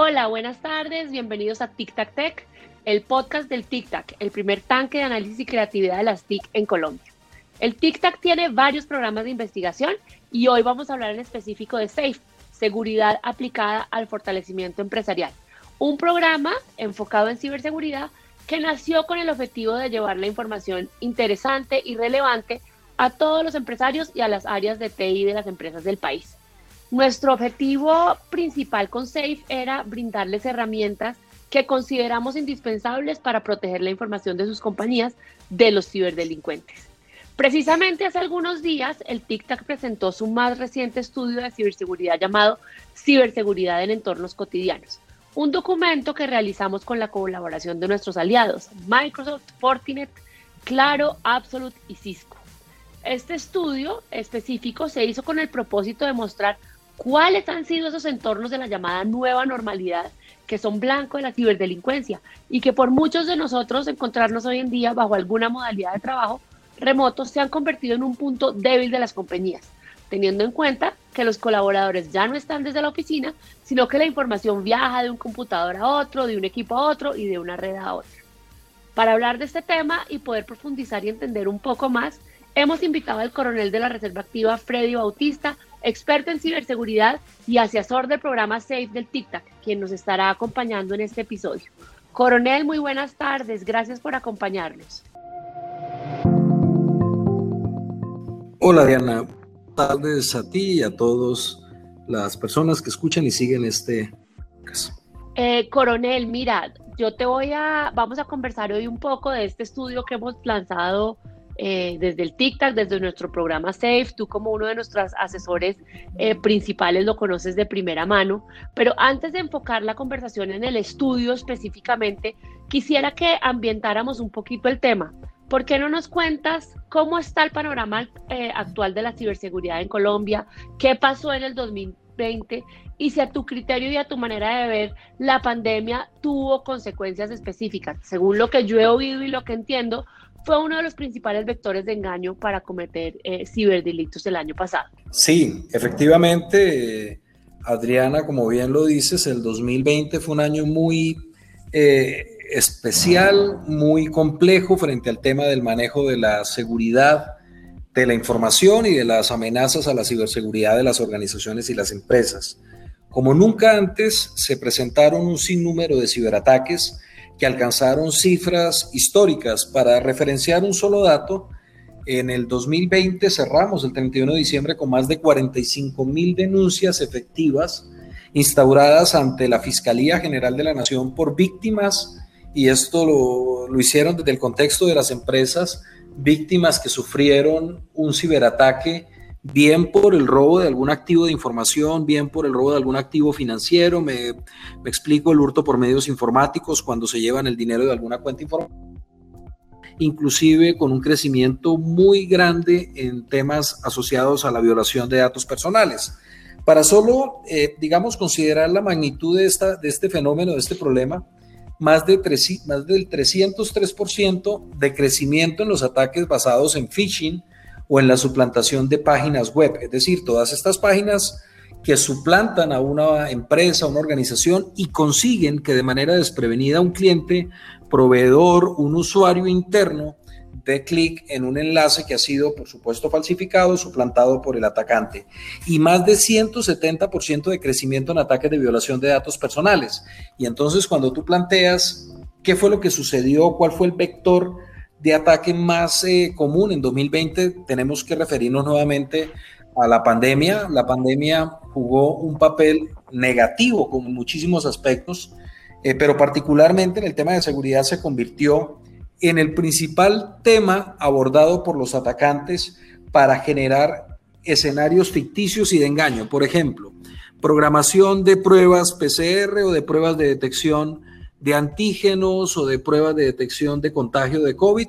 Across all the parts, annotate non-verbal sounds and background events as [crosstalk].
Hola, buenas tardes, bienvenidos a Tic Tac Tech, el podcast del Tic Tac, el primer tanque de análisis y creatividad de las TIC en Colombia. El Tic Tac tiene varios programas de investigación y hoy vamos a hablar en específico de SAFE, seguridad aplicada al fortalecimiento empresarial, un programa enfocado en ciberseguridad que nació con el objetivo de llevar la información interesante y relevante a todos los empresarios y a las áreas de TI de las empresas del país. Nuestro objetivo principal con SAFE era brindarles herramientas que consideramos indispensables para proteger la información de sus compañías de los ciberdelincuentes. Precisamente hace algunos días, el TICTAC presentó su más reciente estudio de ciberseguridad llamado Ciberseguridad en entornos cotidianos, un documento que realizamos con la colaboración de nuestros aliados, Microsoft, Fortinet, Claro, Absolute y Cisco. Este estudio específico se hizo con el propósito de mostrar cuáles han sido esos entornos de la llamada nueva normalidad que son blanco de la ciberdelincuencia y que por muchos de nosotros encontrarnos hoy en día bajo alguna modalidad de trabajo remoto se han convertido en un punto débil de las compañías, teniendo en cuenta que los colaboradores ya no están desde la oficina, sino que la información viaja de un computador a otro, de un equipo a otro y de una red a otra. Para hablar de este tema y poder profundizar y entender un poco más, hemos invitado al coronel de la Reserva Activa, Freddy Bautista, experto en ciberseguridad y asesor del programa SAFE del TICTAC, quien nos estará acompañando en este episodio. Coronel, muy buenas tardes. Gracias por acompañarnos. Hola Diana, buenas tardes a ti y a todas las personas que escuchan y siguen este caso. Eh, coronel, mira, yo te voy a, vamos a conversar hoy un poco de este estudio que hemos lanzado eh, desde el TikTok, desde nuestro programa SAFE. Tú como uno de nuestros asesores eh, principales lo conoces de primera mano. Pero antes de enfocar la conversación en el estudio específicamente, quisiera que ambientáramos un poquito el tema. ¿Por qué no nos cuentas cómo está el panorama eh, actual de la ciberseguridad en Colombia? ¿Qué pasó en el 2020? Y si a tu criterio y a tu manera de ver la pandemia tuvo consecuencias específicas. Según lo que yo he oído y lo que entiendo, fue uno de los principales vectores de engaño para cometer eh, ciberdelitos el año pasado. Sí, efectivamente, Adriana, como bien lo dices, el 2020 fue un año muy eh, especial, muy complejo frente al tema del manejo de la seguridad de la información y de las amenazas a la ciberseguridad de las organizaciones y las empresas. Como nunca antes, se presentaron un sinnúmero de ciberataques que alcanzaron cifras históricas. Para referenciar un solo dato, en el 2020 cerramos el 31 de diciembre con más de 45 mil denuncias efectivas instauradas ante la Fiscalía General de la Nación por víctimas, y esto lo, lo hicieron desde el contexto de las empresas, víctimas que sufrieron un ciberataque bien por el robo de algún activo de información, bien por el robo de algún activo financiero, me, explico el hurto por medios informáticos cuando se llevan el dinero de alguna cuenta informática inclusive con un crecimiento muy grande en temas asociados a la violación de datos personales. Para solo, eh, digamos, considerar la magnitud de, esta, de este fenómeno, de este problema, más, de más del 303% de crecimiento en los ataques basados en phishing, o en la suplantación de páginas web, es decir, todas estas páginas que suplantan a una empresa, a una organización y consiguen que de manera desprevenida un cliente, proveedor, un usuario interno dé clic en un enlace que ha sido, por supuesto, falsificado, suplantado por el atacante. Y más de 170% de crecimiento en ataques de violación de datos personales. Y entonces cuando tú planteas qué fue lo que sucedió, cuál fue el vector de ataque más eh, común en 2020 tenemos que referirnos nuevamente a la pandemia. La pandemia jugó un papel negativo con muchísimos aspectos, eh, pero particularmente en el tema de seguridad se convirtió en el principal tema abordado por los atacantes para generar escenarios ficticios y de engaño. Por ejemplo, programación de pruebas PCR o de pruebas de detección de antígenos o de pruebas de detección de contagio de COVID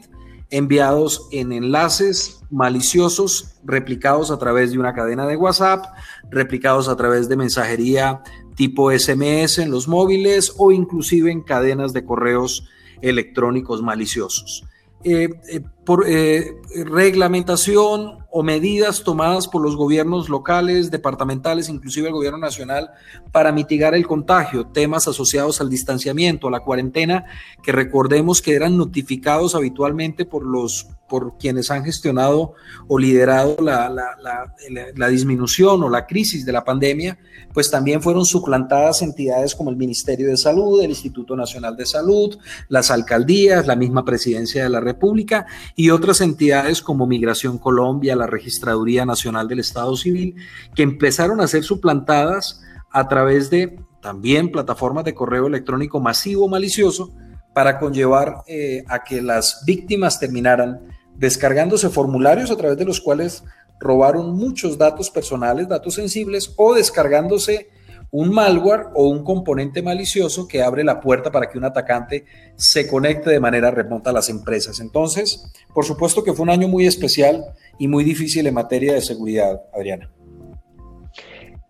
enviados en enlaces maliciosos replicados a través de una cadena de WhatsApp, replicados a través de mensajería tipo SMS en los móviles o inclusive en cadenas de correos electrónicos maliciosos. Eh, eh, por eh, reglamentación o medidas tomadas por los gobiernos locales, departamentales, inclusive el gobierno nacional, para mitigar el contagio, temas asociados al distanciamiento, a la cuarentena, que recordemos que eran notificados habitualmente por los por quienes han gestionado o liderado la, la, disminución o la crisis de la pandemia, pues también fueron suplantadas entidades como el Ministerio de Salud, el Instituto Nacional de Salud, las alcaldías, la misma Presidencia de la República y otras entidades como Migración Colombia, la Registraduría Nacional del Estado Civil, que empezaron a ser suplantadas a través de también plataformas de correo electrónico masivo malicioso para conllevar eh, a que las víctimas terminaran descargándose formularios a través de los cuales robaron muchos datos personales, datos sensibles, o descargándose un malware o un componente malicioso que abre la puerta para que un atacante se conecte de manera remota a las empresas. Entonces, por supuesto que fue un año muy especial y muy difícil en materia de seguridad, Adriana.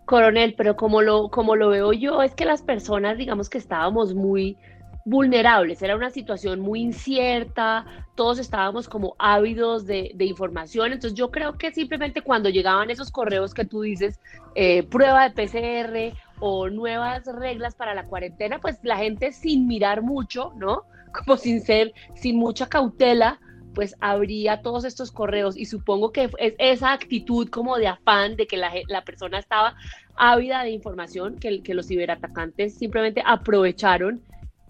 Coronel, pero como lo, como lo veo yo, es que las personas, digamos que estábamos muy vulnerables, era una situación muy incierta, todos estábamos como ávidos de, información, entonces yo creo que simplemente cuando llegaban esos correos que tú dices, eh, prueba de PCR o nuevas reglas para la cuarentena, pues la gente sin mirar mucho, ¿no? [laughs] Como sin ser, sin mucha cautela, pues abría todos estos correos y supongo que es esa actitud como de afán de que la, la persona estaba ávida de información, que, que los ciberatacantes simplemente aprovecharon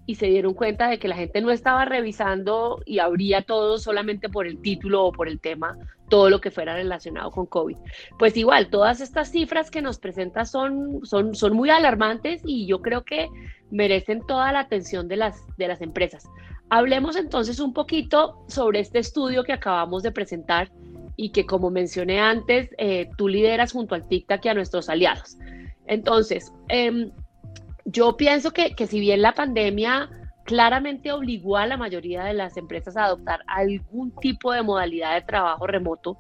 y se dieron cuenta de que la gente no estaba revisando y abría todo solamente por el título o por el tema, todo lo que fuera relacionado con COVID. Pues igual, todas estas cifras que nos presenta son, son, son muy alarmantes y yo creo que merecen toda la atención de las, de las empresas. Hablemos entonces un poquito sobre este estudio que acabamos de presentar y que como mencioné antes, eh, tú lideras junto al TICTAC y a nuestros aliados. Entonces, eh, yo pienso que, si bien la pandemia claramente obligó a la mayoría de las empresas a adoptar algún tipo de modalidad de trabajo remoto,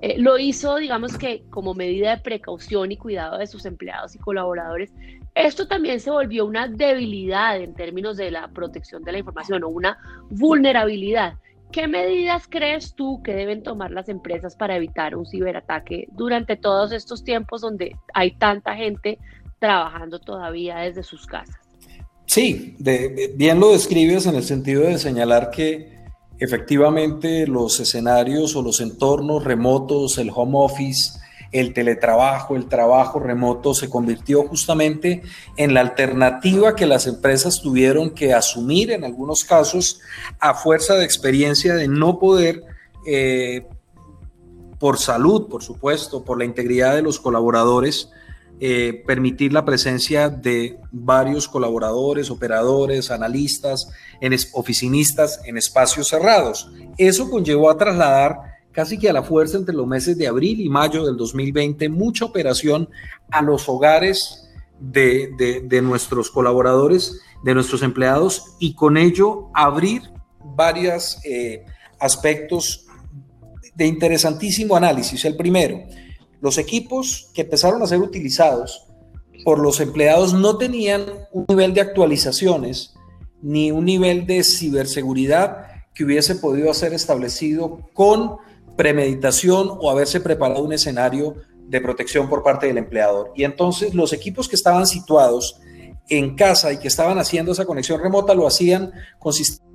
eh, lo hizo, digamos que como medida de precaución y cuidado de sus empleados y colaboradores. Esto también se volvió una debilidad en términos de la protección de la información o una vulnerabilidad. ¿Qué medidas crees tú que deben tomar las empresas para evitar un ciberataque durante todos estos tiempos donde hay tanta gente trabajando todavía desde sus casas. Sí, bien lo describes en el sentido de señalar que efectivamente los escenarios o los entornos remotos, el home office, el teletrabajo, el trabajo remoto se convirtió justamente en la alternativa que las empresas tuvieron que asumir en algunos casos a fuerza de experiencia de no poder, eh, por salud, por supuesto, por la integridad de los colaboradores, eh, permitir la presencia de varios colaboradores, operadores, analistas, oficinistas en espacios cerrados. Eso conllevó a trasladar casi que a la fuerza entre los meses de abril y mayo del 2020 mucha operación a los hogares de, nuestros colaboradores, de nuestros empleados y con ello abrir varios eh, aspectos de interesantísimo análisis. El primero, los equipos que empezaron a ser utilizados por los empleados no tenían un nivel de actualizaciones ni un nivel de ciberseguridad que hubiese podido ser establecido con premeditación o haberse preparado un escenario de protección por parte del empleador. Y entonces los equipos que estaban situados en casa y que estaban haciendo esa conexión remota lo hacían con sistemas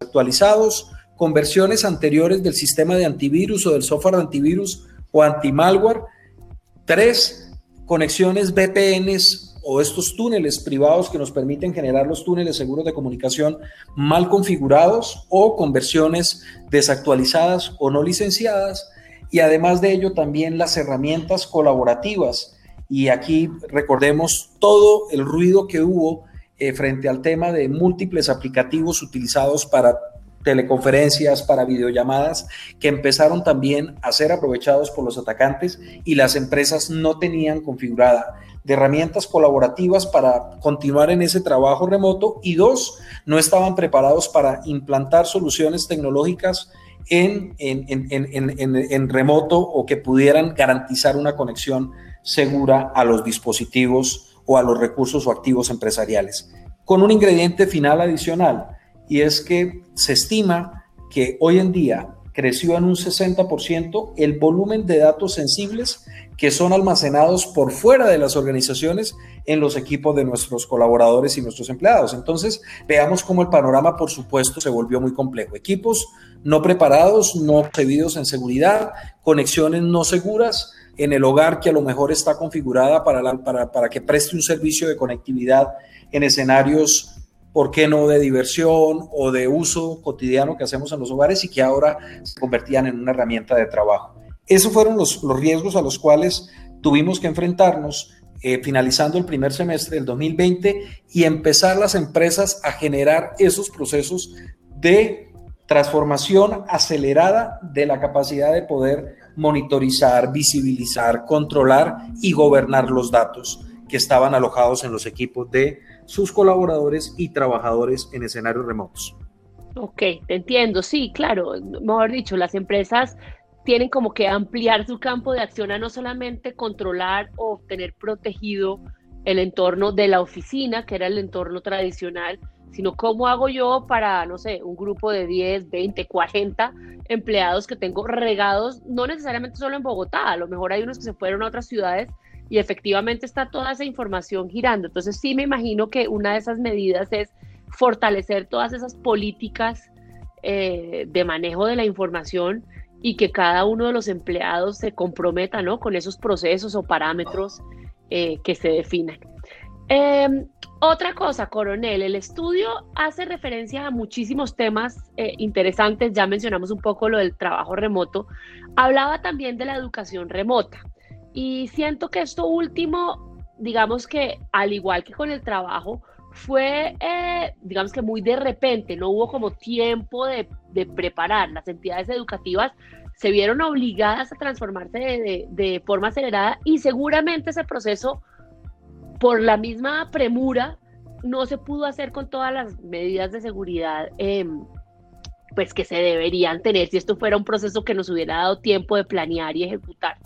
actualizados, con versiones anteriores del sistema de antivirus o del software de antivirus o anti-malware. Tres, conexiones VPNs o estos túneles privados que nos permiten generar los túneles seguros de comunicación mal configurados o con versiones desactualizadas o no licenciadas. Y además de ello, también las herramientas colaborativas. Y aquí recordemos todo el ruido que hubo eh, frente al tema de múltiples aplicativos utilizados para teleconferencias, para videollamadas, que empezaron también a ser aprovechados por los atacantes y las empresas no tenían configurada de herramientas colaborativas para continuar en ese trabajo remoto y dos, no estaban preparados para implantar soluciones tecnológicas en, en, remoto o que pudieran garantizar una conexión segura a los dispositivos o a los recursos o activos empresariales. Con un ingrediente final adicional, y es que se estima que hoy en día creció en un 60% el volumen de datos sensibles que son almacenados por fuera de las organizaciones en los equipos de nuestros colaboradores y nuestros empleados. Entonces, veamos cómo el panorama, por supuesto, se volvió muy complejo. Equipos no preparados, no previdos en seguridad, conexiones no seguras en el hogar que a lo mejor está configurada para, para, para que preste un servicio de conectividad en escenarios ¿por qué no de diversión o de uso cotidiano que hacemos en los hogares y que ahora se convertían en una herramienta de trabajo? Esos fueron los, riesgos a los cuales tuvimos que enfrentarnos eh, finalizando el primer semestre del 2020 y empezar las empresas a generar esos procesos de transformación acelerada de la capacidad de poder monitorizar, visibilizar, controlar y gobernar los datos que estaban alojados en los equipos de sus colaboradores y trabajadores en escenarios remotos. Ok, te entiendo, sí, claro, mejor dicho, las empresas tienen como que ampliar su campo de acción a no solamente controlar o tener protegido el entorno de la oficina, que era el entorno tradicional, sino cómo hago yo para, no sé, un grupo de 10, 20, 40 empleados que tengo regados, no necesariamente solo en Bogotá, a lo mejor hay unos que se fueron a otras ciudades y efectivamente está toda esa información girando. Entonces sí me imagino que una de esas medidas es fortalecer todas esas políticas eh, de manejo de la información y que cada uno de los empleados se comprometa ¿no? con esos procesos o parámetros eh, que se definan. Em, otra cosa, coronel, el estudio hace referencia a muchísimos temas eh, interesantes, ya mencionamos un poco lo del trabajo remoto, hablaba también de la educación remota. Y siento que esto último, digamos que al igual que con el trabajo, fue, eh, digamos que muy de repente, no hubo como tiempo de, preparar. Las entidades educativas se vieron obligadas a transformarse de, forma acelerada y seguramente ese proceso, por la misma premura, no se pudo hacer con todas las medidas de seguridad em, pues que se deberían tener si esto fuera un proceso que nos hubiera dado tiempo de planear y ejecutar.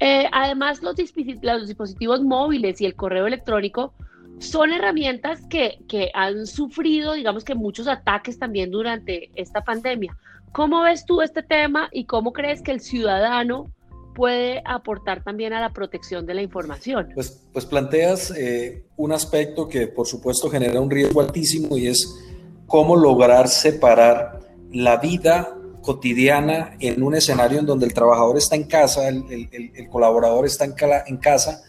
Eh, además, los, dispositivos móviles y el correo electrónico son herramientas que, han sufrido, digamos que muchos ataques también durante esta pandemia. ¿Cómo ves tú este tema y cómo crees que el ciudadano puede aportar también a la protección de la información? Pues, pues planteas eh, un aspecto que por supuesto genera un riesgo altísimo y es cómo lograr separar la vida cotidiana en un escenario en donde el trabajador está en casa, el, colaborador está en, en casa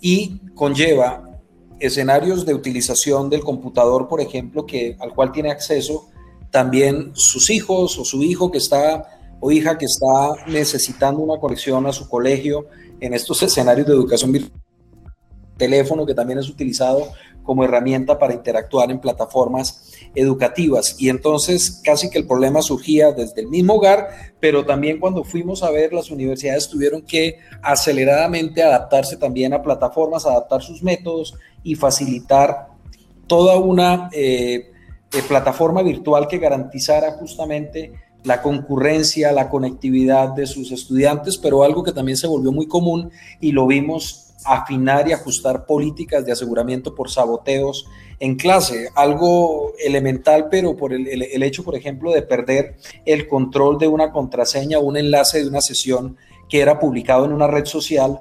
y conlleva escenarios de utilización del computador, por ejemplo, que, al cual tiene acceso también sus hijos o su hijo que está o hija que está necesitando una conexión a su colegio en estos [laughs] escenarios de educación virtual, teléfono que también es utilizado como herramienta para interactuar en plataformas educativas. Y entonces casi que el problema surgía desde el mismo hogar, pero también cuando fuimos a ver, las universidades tuvieron que aceleradamente adaptarse también a plataformas, adaptar sus métodos y facilitar toda una eh, eh, plataforma virtual que garantizara justamente la concurrencia, la conectividad de sus estudiantes, pero algo que también se volvió muy común y lo vimos afinar y ajustar políticas de aseguramiento por saboteos en clase, algo elemental, pero por el, hecho, por ejemplo, de perder el control de una contraseña o un enlace de una sesión que era publicado en una red social,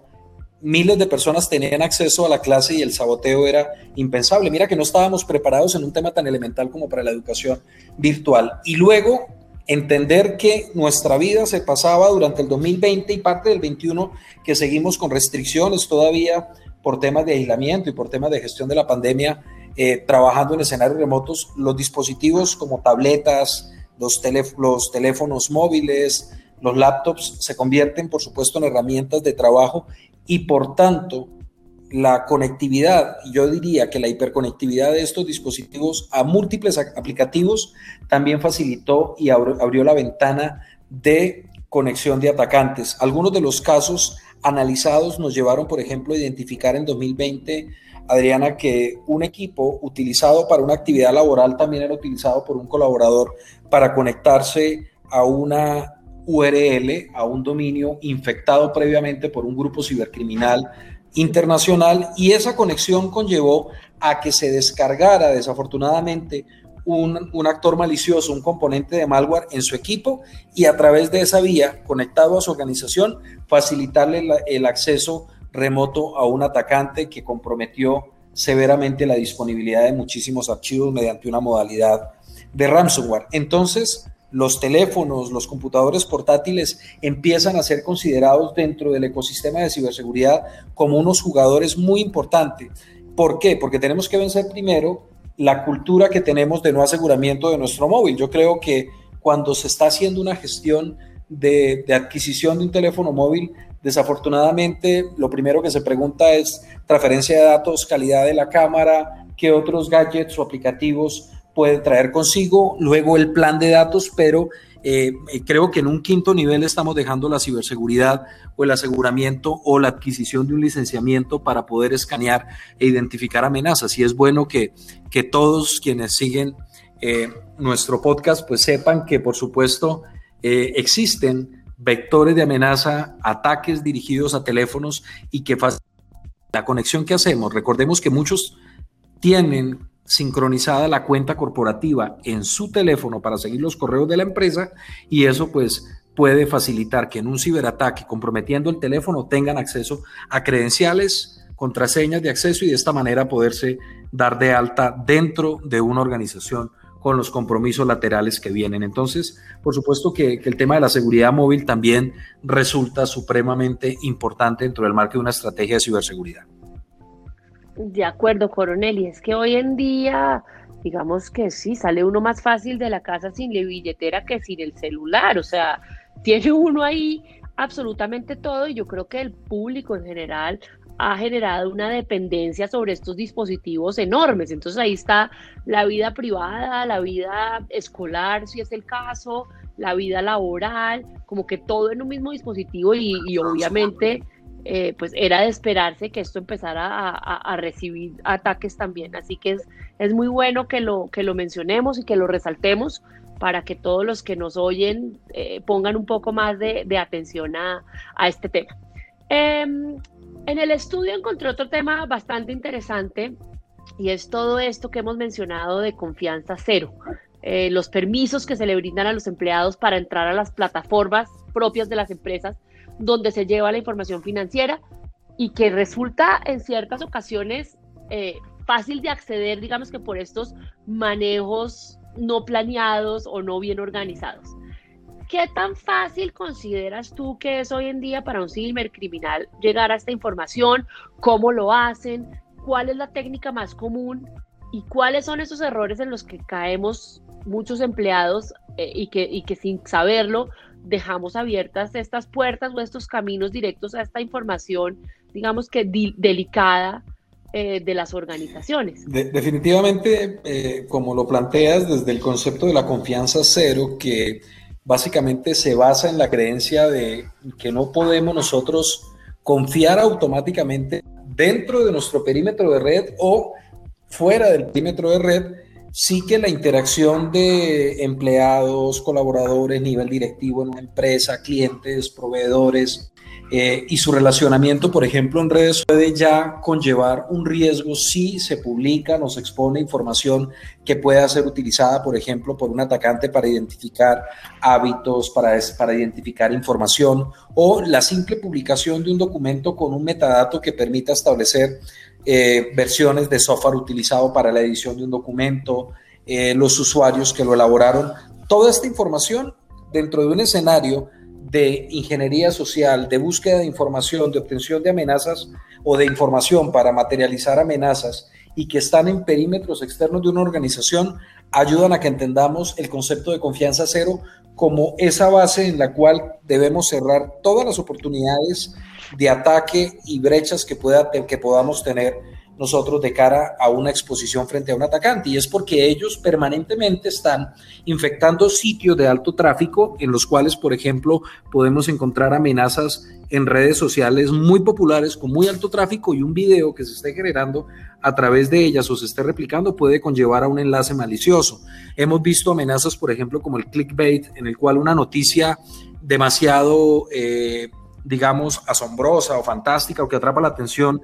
miles de personas tenían acceso a la clase y el saboteo era impensable. Mira que no estábamos preparados en un tema tan elemental como para la educación virtual. Y luego entender que nuestra vida se pasaba durante el 2020 y parte del 21 que seguimos con restricciones todavía por temas de aislamiento y por temas de gestión de la pandemia, eh, trabajando en escenarios remotos, los dispositivos como tabletas, los, los teléfonos móviles, los laptops se convierten, por supuesto, en herramientas de trabajo y por tanto la conectividad, yo diría que la hiperconectividad de estos dispositivos a múltiples aplicativos también facilitó y abrió la ventana de conexión de atacantes. Algunos de los casos analizados nos llevaron, por ejemplo, a identificar en 2020, Adriana, que un equipo utilizado para una actividad laboral también era utilizado por un colaborador para conectarse a una URL, a un dominio infectado previamente por un grupo cibercriminal internacional y esa conexión conllevó a que se descargara desafortunadamente un, un, actor malicioso, un componente de malware en su equipo y a través de esa vía, conectado a su organización, facilitarle el acceso remoto a un atacante que comprometió severamente la disponibilidad de muchísimos archivos mediante una modalidad de ransomware. Entonces, los teléfonos, los computadores portátiles empiezan a ser considerados dentro del ecosistema de ciberseguridad como unos jugadores muy importantes. ¿Por qué? Porque tenemos que vencer primero la cultura que tenemos de no aseguramiento de nuestro móvil. Yo creo que cuando se está haciendo una gestión de, adquisición de un teléfono móvil, desafortunadamente lo primero que se pregunta es transferencia de datos, calidad de la cámara, qué otros gadgets o aplicativos puede traer consigo, luego el plan de datos, pero eh, eh, creo que en un quinto nivel estamos dejando la ciberseguridad o el aseguramiento o la adquisición de un licenciamiento para poder escanear e identificar amenazas. Y es bueno que, que todos quienes siguen eh, nuestro podcast pues sepan que por supuesto existen vectores de amenaza, ataques dirigidos a teléfonos y que la conexión que hacemos. Recordemos que muchos tienen sincronizada la cuenta corporativa en su teléfono para seguir los correos de la empresa y eso pues puede facilitar que en un ciberataque comprometiendo el teléfono tengan acceso a credenciales, contraseñas de acceso y de esta manera poderse dar de alta dentro de una organización con los compromisos laterales que vienen. Entonces, por supuesto que, que, el tema de la seguridad móvil también resulta supremamente importante dentro del marco de una estrategia de ciberseguridad. De acuerdo, coronel, y es que hoy en día, digamos que sí, sale uno más fácil de la casa sin la billetera que sin el celular, o sea, tiene uno ahí absolutamente todo y yo creo que el público en general ha generado una dependencia sobre estos dispositivos enormes. Entonces ahí está la vida privada, la vida escolar, si es el caso, la vida laboral, como que todo en un mismo dispositivo y, y obviamente eh, pues era de esperarse que esto empezara a, recibir ataques también. Así que es, es, muy bueno que lo, que lo mencionemos y que lo resaltemos para que todos los que nos oyen eh, pongan un poco más de, atención a, este tema. Em, en el estudio encontré otro tema bastante interesante y es todo esto que hemos mencionado de confianza cero. Eh, los permisos que se le brindan a los empleados para entrar a las plataformas propias de las empresas donde se lleva la información financiera y que resulta en ciertas ocasiones eh, fácil de acceder, digamos que por estos manejos no planeados o no bien organizados. ¿Qué tan fácil consideras tú que es hoy en día para un cibercriminal llegar a esta información? ¿Cómo lo hacen? ¿Cuál es la técnica más común? ¿Y cuáles son esos errores en los que caemos muchos empleados eh, y que sin saberlo dejamos abiertas estas puertas o estos caminos directos a esta información, digamos que delicada eh, de las organizaciones. definitivamente, eh, como lo planteas desde el concepto de la confianza cero, que básicamente se basa en la creencia de que no podemos nosotros confiar automáticamente dentro de nuestro perímetro de red o fuera del perímetro de red sí que la interacción de empleados, colaboradores, nivel directivo en una empresa, clientes, proveedores eh, y su relacionamiento, por ejemplo, en redes puede ya conllevar un riesgo si se publica, nos expone información que pueda ser utilizada, por ejemplo, por un atacante para identificar hábitos, para, para identificar información o la simple publicación de un documento con un metadato que permita establecer eh, versiones de software utilizado para la edición de un documento, eh, los usuarios que lo elaboraron. Toda esta información dentro de un escenario de ingeniería social, de búsqueda de información, de obtención de amenazas o de información para materializar amenazas y que están en perímetros externos de una organización, ayudan a que entendamos el concepto de confianza cero como esa base en la cual debemos cerrar todas las oportunidades de ataque y brechas que, pueda, que podamos tener nosotros de cara a una exposición frente a un atacante. Y es porque ellos permanentemente están infectando sitios de alto tráfico en los cuales, por ejemplo, podemos encontrar amenazas en redes sociales muy populares con muy alto tráfico y un video que se esté generando a través de ellas o se esté replicando puede conllevar a un enlace malicioso. Hemos visto amenazas, por ejemplo, como el clickbait, en el cual una noticia demasiado... Eh, digamos, asombrosa o fantástica o que atrapa la atención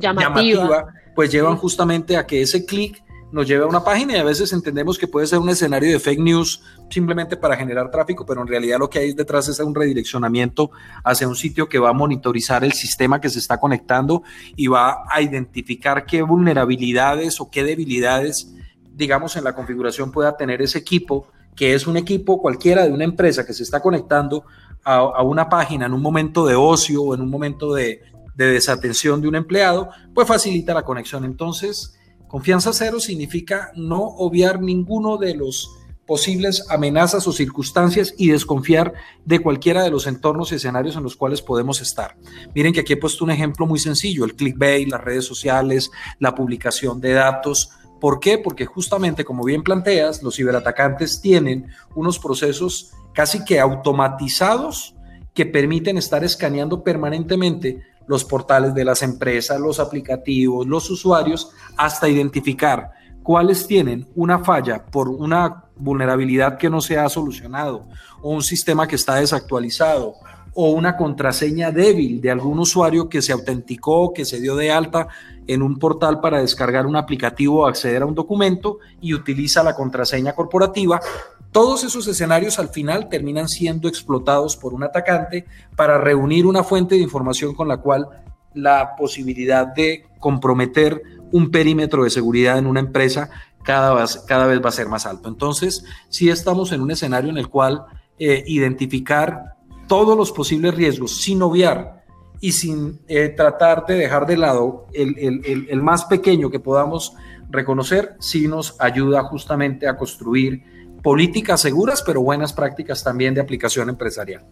llamativa. pues llevan justamente a que ese clic nos lleve a una página y a veces entendemos que puede ser un escenario de fake news simplemente para generar tráfico, pero en realidad lo que hay detrás es un redireccionamiento hacia un sitio que va a monitorizar el sistema que se está conectando y va a identificar qué vulnerabilidades o qué debilidades, digamos, en la configuración pueda tener ese equipo, que es un equipo cualquiera de una empresa que se está conectando a, una página en un momento de ocio o en un momento de, de desatención de un empleado, pues facilita la conexión. Entonces, confianza cero significa no obviar ninguno de los posibles amenazas o circunstancias y desconfiar de cualquiera de los entornos y escenarios en los cuales podemos estar. Miren que aquí he puesto un ejemplo muy sencillo, el clickbait, las redes sociales, la publicación de datos. ¿Por qué? Porque justamente, como bien planteas, los ciberatacantes tienen unos procesos casi que automatizados que permiten estar escaneando permanentemente los portales de las empresas, los aplicativos, los usuarios, hasta identificar cuáles tienen una falla por una vulnerabilidad que no se ha solucionado o un sistema que está desactualizado o una contraseña débil de algún usuario que se autenticó, que se dio de alta en un portal para descargar un aplicativo o acceder a un documento y utiliza la contraseña corporativa, todos esos escenarios al final terminan siendo explotados por un atacante para reunir una fuente de información con la cual la posibilidad de comprometer un perímetro de seguridad en una empresa cada vez, cada vez va a ser más alto. Entonces, sí estamos en un escenario en el cual eh, identificar todos los posibles riesgos sin obviar y sin eh, tratar de dejar de lado el, el, el más pequeño que podamos reconocer, sí nos ayuda justamente a construir políticas seguras, pero buenas prácticas también de aplicación empresarial.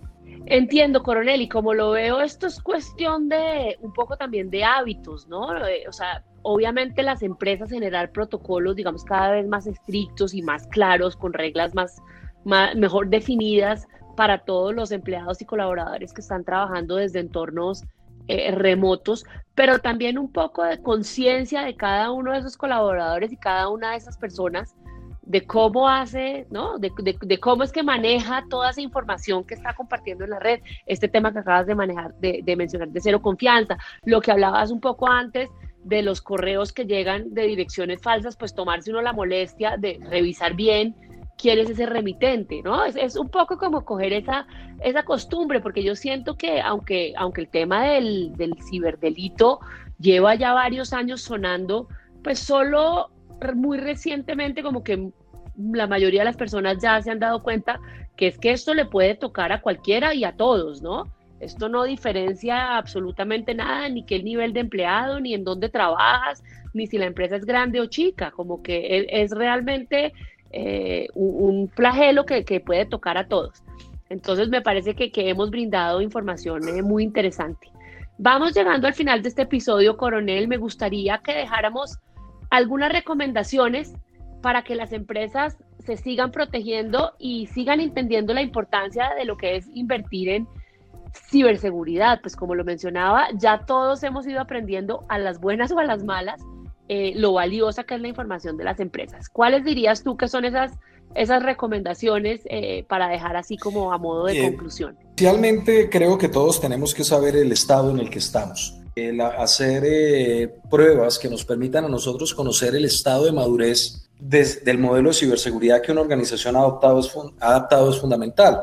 Entiendo, coronel, y como lo veo, esto es cuestión de un poco también de hábitos, ¿no? Eh, o sea, obviamente las empresas generar protocolos, digamos, cada vez más estrictos y más claros, con reglas más, mejor definidas para todos los empleados y colaboradores que están trabajando desde entornos eh, remotos, pero también un poco de conciencia de cada uno de esos colaboradores y cada una de esas personas de cómo hace, ¿no? De, cómo es que maneja toda esa información que está compartiendo en la red. Este tema que acabas de manejar, de, mencionar, de cero confianza, lo que hablabas un poco antes de los correos que llegan de direcciones falsas, pues tomarse uno la molestia de revisar bien quién es ese remitente, ¿no? Es, un poco como coger esa, esa costumbre, porque yo siento que aunque, aunque el tema del, del ciberdelito lleva ya varios años sonando, pues solo muy recientemente como que la mayoría de las personas ya se han dado cuenta que es que esto le puede tocar a cualquiera y a todos, ¿no? Esto no diferencia absolutamente nada, ni qué nivel de empleado, ni en dónde trabajas, ni si la empresa es grande o chica, como que es, realmente eh, un, flagelo que, puede tocar a todos. Entonces me parece que, hemos brindado información eh, muy interesante. Vamos llegando al final de este episodio, coronel. Me gustaría que dejáramos algunas recomendaciones para que las empresas se sigan protegiendo y sigan entendiendo la importancia de lo que es invertir en ciberseguridad. Pues como lo mencionaba, ya todos hemos ido aprendiendo a las buenas o a las malas eh, lo valiosa que es la información de las empresas. ¿Cuáles dirías tú que son esas, esas recomendaciones eh, para dejar así como a modo de conclusión? Inicialmente creo que todos tenemos que saber el estado en el que estamos el hacer eh, pruebas que nos permitan a nosotros conocer el estado de madurez del modelo de ciberseguridad que una organización ha adoptado es, adaptado es fundamental.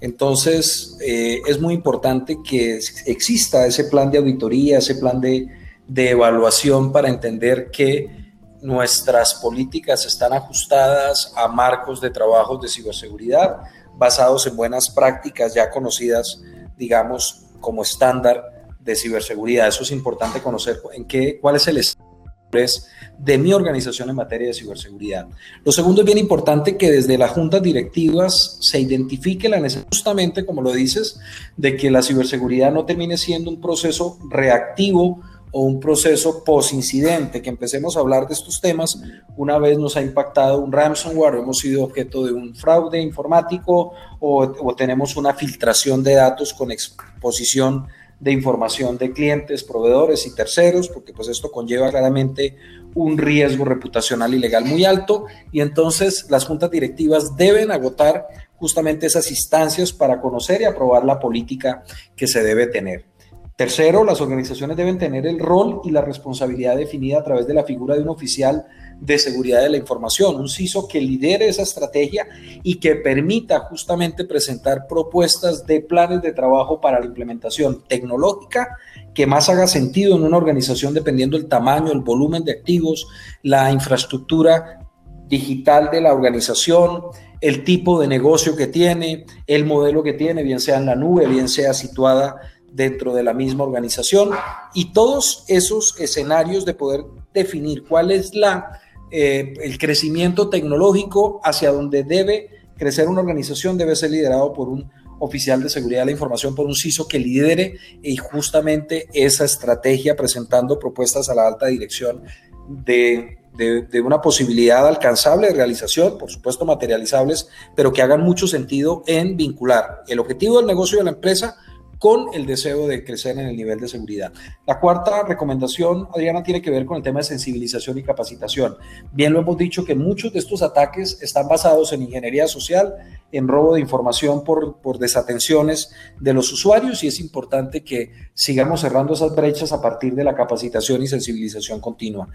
Entonces, eh, es muy importante que exista ese plan de auditoría, ese plan de, de evaluación para entender que nuestras políticas están ajustadas a marcos de trabajo de ciberseguridad basados en buenas prácticas ya conocidas, digamos, como estándar de ciberseguridad. Eso es importante conocer en qué, cuál es el estrés de mi organización en materia de ciberseguridad. Lo segundo es bien importante que desde las juntas directivas se identifique la necesidad, justamente como lo dices, de que la ciberseguridad no termine siendo un proceso reactivo o un proceso post-incidente, que empecemos a hablar de estos temas una vez nos ha impactado un ransomware, hemos sido objeto de un fraude informático o, o tenemos una filtración de datos con exposición de información de clientes, proveedores y terceros, porque pues esto conlleva claramente un riesgo reputacional y legal muy alto y entonces las juntas directivas deben agotar justamente esas instancias para conocer y aprobar la política que se debe tener. Tercero, las organizaciones deben tener el rol y la responsabilidad definida a través de la figura de un oficial de seguridad de la información, un CISO que lidere esa estrategia y que permita justamente presentar propuestas de planes de trabajo para la implementación tecnológica que más haga sentido en una organización dependiendo del tamaño, el volumen de activos, la infraestructura digital de la organización, el tipo de negocio que tiene, el modelo que tiene, bien sea en la nube, bien sea situada dentro de la misma organización y todos esos escenarios de poder definir cuál es la eh, el crecimiento tecnológico hacia donde debe crecer una organización debe ser liderado por un oficial de seguridad de la información, por un CISO que lidere y justamente esa estrategia presentando propuestas a la alta dirección de, de, una posibilidad alcanzable de realización, por supuesto materializables, pero que hagan mucho sentido en vincular el objetivo del negocio de la empresa con el deseo de crecer en el nivel de seguridad. La cuarta recomendación, Adriana, tiene que ver con el tema de sensibilización y capacitación. Bien lo hemos dicho que muchos de estos ataques están basados en ingeniería social, en robo de información por, por desatenciones de los usuarios y es importante que sigamos cerrando esas brechas a partir de la capacitación y sensibilización continua.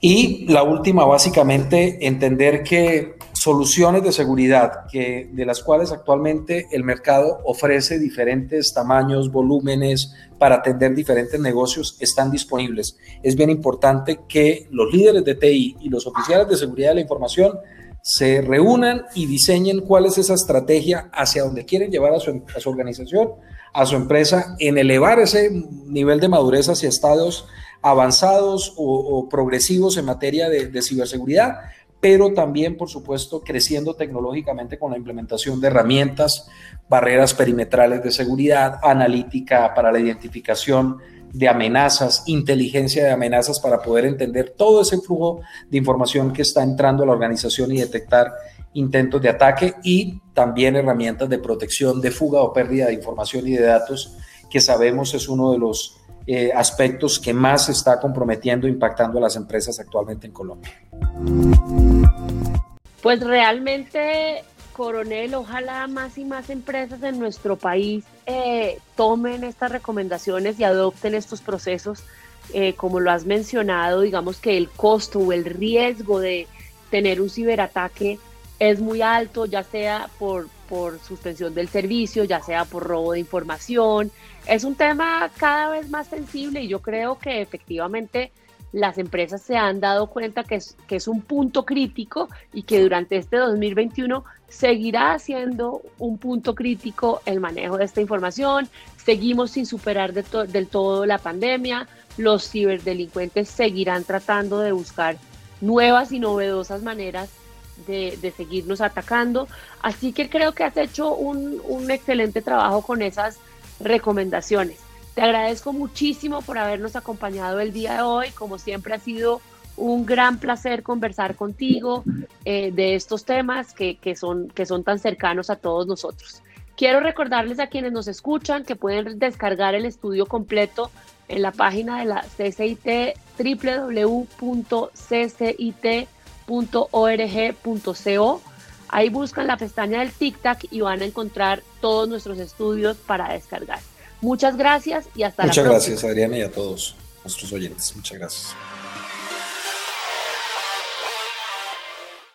Y la última, básicamente, entender que soluciones de seguridad, que, de las cuales actualmente el mercado ofrece diferentes tamaños, volúmenes para atender diferentes negocios, están disponibles. Es bien importante que los líderes de TI y los oficiales de seguridad de la información se reúnan y diseñen cuál es esa estrategia hacia donde quieren llevar a su, a su organización, a su empresa, en elevar ese nivel de madurez hacia estados avanzados o, progresivos en materia de, ciberseguridad, pero también, por supuesto, creciendo tecnológicamente con la implementación de herramientas, barreras perimetrales de seguridad, analítica para la identificación de amenazas, inteligencia de amenazas para poder entender todo ese flujo de información que está entrando a la organización y detectar intentos de ataque y también herramientas de protección de fuga o pérdida de información y de datos que sabemos es uno de los eh, aspectos que más está comprometiendo, impactando a las empresas actualmente en Colombia. Pues realmente, coronel, ojalá más y más empresas en nuestro país eh, tomen estas recomendaciones y adopten estos procesos. Eh, como lo has mencionado, digamos que el costo o el riesgo de tener un ciberataque es muy alto, ya sea por, por suspensión del servicio, ya sea por robo de información. Es un tema cada vez más sensible y yo creo que efectivamente las empresas se han dado cuenta que es, que es un punto crítico y que durante este 2021 seguirá siendo un punto crítico el manejo de esta información. Seguimos sin superar del todo la pandemia. Los ciberdelincuentes seguirán tratando de buscar nuevas y novedosas maneras de, seguirnos atacando. Así que creo que has hecho un, un excelente trabajo con esas recomendaciones. Te agradezco muchísimo por habernos acompañado el día de hoy. Como siempre ha sido un gran placer conversar contigo eh, de estos temas que, que, son, que son tan cercanos a todos nosotros. Quiero recordarles a quienes nos escuchan que pueden descargar el estudio completo en la página de la CCIT www.ccit.com .org.co. Ahí buscan la pestaña del TikTok y van a encontrar todos nuestros estudios para descargar. Muchas gracias y hasta la próxima. Muchas gracias, Adriana, y a todos nuestros oyentes. Muchas gracias.